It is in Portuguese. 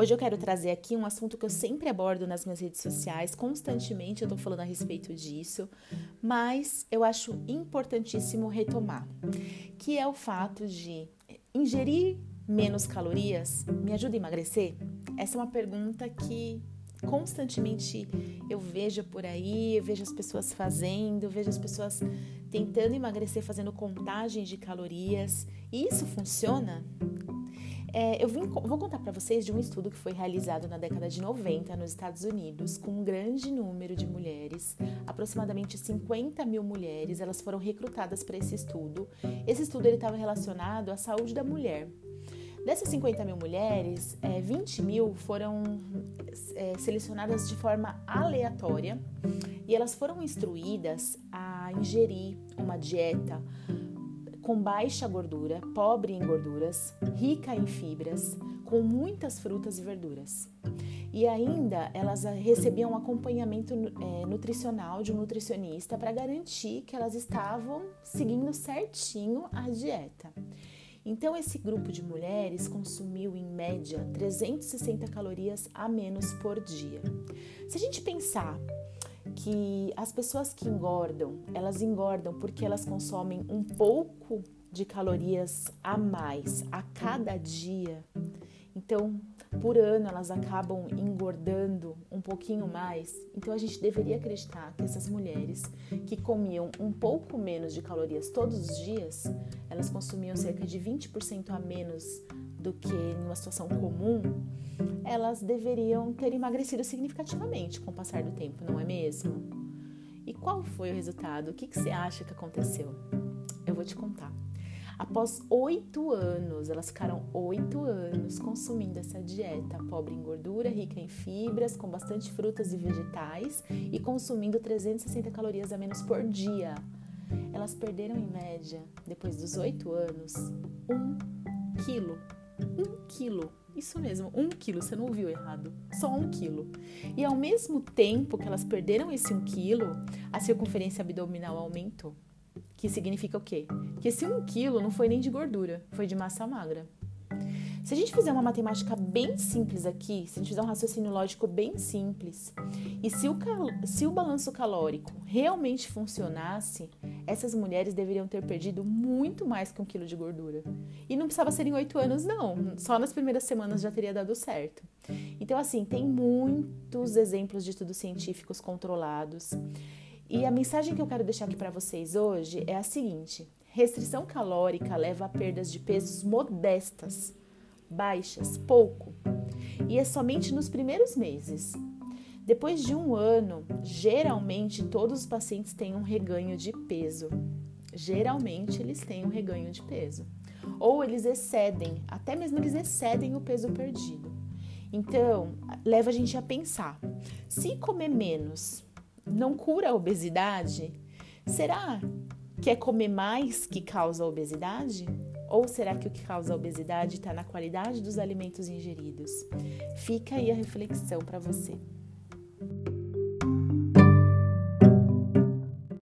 Hoje eu quero trazer aqui um assunto que eu sempre abordo nas minhas redes sociais, constantemente eu tô falando a respeito disso, mas eu acho importantíssimo retomar, que é o fato de ingerir menos calorias me ajuda a emagrecer? Essa é uma pergunta que constantemente eu vejo por aí, eu vejo as pessoas fazendo, eu vejo as pessoas tentando emagrecer fazendo contagem de calorias. E isso funciona? É, eu vim, vou contar para vocês de um estudo que foi realizado na década de 90 nos Estados Unidos com um grande número de mulheres, aproximadamente 50 mil mulheres, elas foram recrutadas para esse estudo. Esse estudo estava relacionado à saúde da mulher. Dessas 50 mil mulheres, é, 20 mil foram é, selecionadas de forma aleatória e elas foram instruídas a ingerir uma dieta com baixa gordura, pobre em gorduras, rica em fibras, com muitas frutas e verduras. E ainda elas recebiam acompanhamento é, nutricional de um nutricionista para garantir que elas estavam seguindo certinho a dieta. Então, esse grupo de mulheres consumiu em média 360 calorias a menos por dia. Se a gente pensar que as pessoas que engordam, elas engordam porque elas consomem um pouco de calorias a mais a cada dia. Então, por ano elas acabam engordando um pouquinho mais. Então a gente deveria acreditar que essas mulheres que comiam um pouco menos de calorias todos os dias, elas consumiam cerca de 20% a menos do que em uma situação comum, elas deveriam ter emagrecido significativamente com o passar do tempo, não é mesmo? E qual foi o resultado? O que, que você acha que aconteceu? Eu vou te contar. Após oito anos, elas ficaram oito anos consumindo essa dieta pobre em gordura, rica em fibras, com bastante frutas e vegetais e consumindo 360 calorias a menos por dia. Elas perderam em média, depois dos oito anos, um quilo. Um quilo. Isso mesmo, um quilo, você não ouviu errado. Só um quilo. E ao mesmo tempo que elas perderam esse um quilo, a circunferência abdominal aumentou. Que significa o quê? Que esse 1 quilo não foi nem de gordura, foi de massa magra. Se a gente fizer uma matemática bem simples aqui, se a gente fizer um raciocínio lógico bem simples, e se o, se o balanço calórico realmente funcionasse, essas mulheres deveriam ter perdido muito mais que um quilo de gordura. E não precisava ser em oito anos, não. Só nas primeiras semanas já teria dado certo. Então, assim, tem muitos exemplos de estudos científicos controlados. E a mensagem que eu quero deixar aqui para vocês hoje é a seguinte: restrição calórica leva a perdas de pesos modestas, baixas, pouco, e é somente nos primeiros meses. Depois de um ano, geralmente todos os pacientes têm um reganho de peso. Geralmente eles têm um reganho de peso. Ou eles excedem, até mesmo eles excedem o peso perdido. Então, leva a gente a pensar: se comer menos não cura a obesidade? Será que é comer mais que causa a obesidade? Ou será que o que causa a obesidade está na qualidade dos alimentos ingeridos? Fica aí a reflexão para você.